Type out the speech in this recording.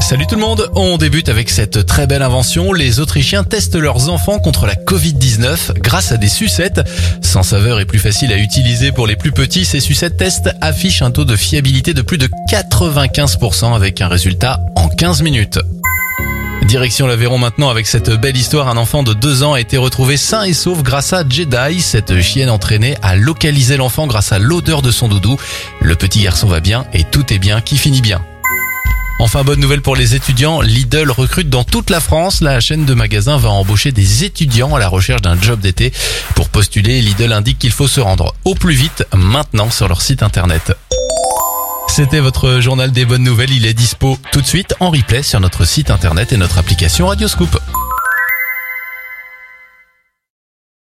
Salut tout le monde, on débute avec cette très belle invention. Les Autrichiens testent leurs enfants contre la Covid-19 grâce à des sucettes. Sans saveur et plus facile à utiliser pour les plus petits, ces sucettes tests affichent un taux de fiabilité de plus de 95% avec un résultat en 15 minutes. Direction l'Aveyron maintenant avec cette belle histoire. Un enfant de 2 ans a été retrouvé sain et sauf grâce à Jedi. Cette chienne entraînée a localisé l'enfant grâce à l'odeur de son doudou. Le petit garçon va bien et tout est bien qui finit bien. Enfin, bonne nouvelle pour les étudiants, Lidl recrute dans toute la France. La chaîne de magasins va embaucher des étudiants à la recherche d'un job d'été. Pour postuler, Lidl indique qu'il faut se rendre au plus vite maintenant sur leur site internet. C'était votre journal des bonnes nouvelles. Il est dispo tout de suite en replay sur notre site internet et notre application Radioscoop.